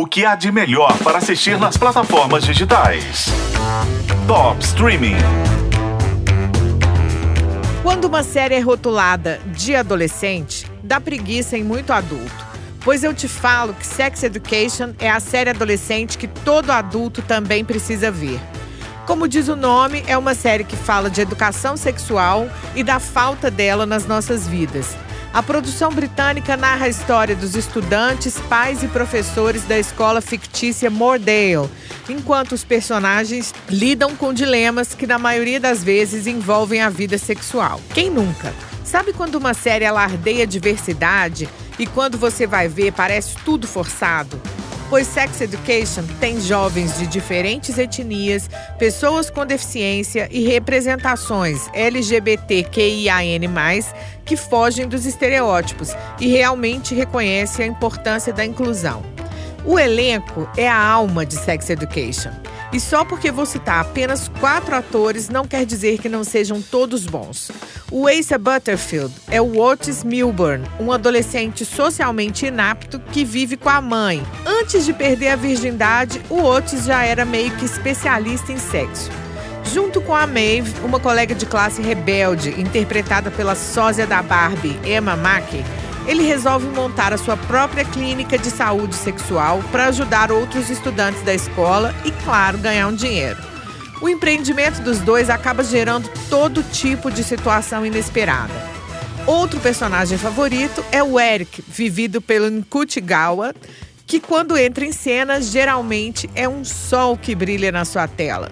O que há de melhor para assistir nas plataformas digitais? Top Streaming. Quando uma série é rotulada de adolescente, dá preguiça em muito adulto. Pois eu te falo que Sex Education é a série adolescente que todo adulto também precisa ver. Como diz o nome, é uma série que fala de educação sexual e da falta dela nas nossas vidas. A produção britânica narra a história dos estudantes, pais e professores da escola fictícia Mordale, enquanto os personagens lidam com dilemas que, na maioria das vezes, envolvem a vida sexual. Quem nunca? Sabe quando uma série alardeia diversidade e quando você vai ver parece tudo forçado? Pois Sex Education tem jovens de diferentes etnias, pessoas com deficiência e representações LGBTQIAN+, que fogem dos estereótipos e realmente reconhece a importância da inclusão. O elenco é a alma de Sex Education. E só porque vou citar apenas quatro atores não quer dizer que não sejam todos bons. O Asa Butterfield é o Otis Milburn, um adolescente socialmente inapto que vive com a mãe. Antes de perder a virgindade, o Otis já era meio que especialista em sexo. Junto com a Maeve, uma colega de classe rebelde, interpretada pela sósia da Barbie, Emma Mackey, ele resolve montar a sua própria clínica de saúde sexual para ajudar outros estudantes da escola e, claro, ganhar um dinheiro. O empreendimento dos dois acaba gerando todo tipo de situação inesperada. Outro personagem favorito é o Eric, vivido pelo Nkutigawa, que quando entra em cena geralmente é um sol que brilha na sua tela.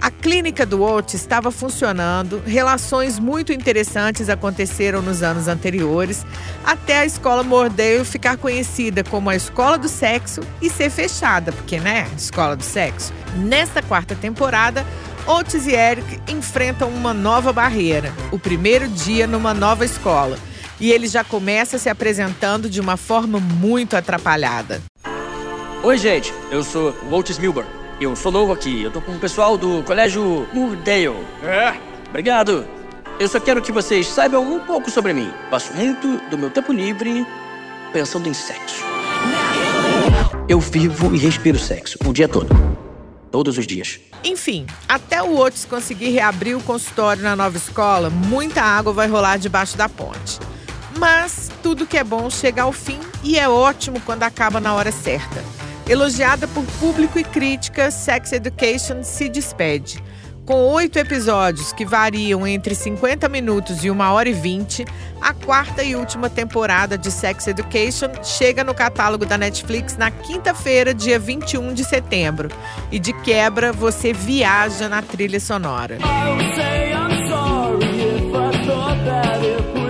A clínica do Otis estava funcionando, relações muito interessantes aconteceram nos anos anteriores, até a escola Mordale ficar conhecida como a escola do sexo e ser fechada, porque, né? Escola do sexo. Nesta quarta temporada, Otis e Eric enfrentam uma nova barreira, o primeiro dia numa nova escola. E ele já começa se apresentando de uma forma muito atrapalhada. Oi, gente, eu sou o Otis Milburn. Eu sou novo aqui, eu tô com o pessoal do Colégio Moordale. É? Obrigado. Eu só quero que vocês saibam um pouco sobre mim. Passo muito do meu tempo livre pensando em sexo. Eu vivo e respiro sexo o dia todo. Todos os dias. Enfim, até o Otis conseguir reabrir o consultório na nova escola, muita água vai rolar debaixo da ponte. Mas tudo que é bom chega ao fim e é ótimo quando acaba na hora certa. Elogiada por público e crítica, Sex Education se despede. Com oito episódios que variam entre 50 minutos e uma hora e 20, a quarta e última temporada de Sex Education chega no catálogo da Netflix na quinta-feira, dia 21 de setembro. E de quebra, você viaja na trilha sonora.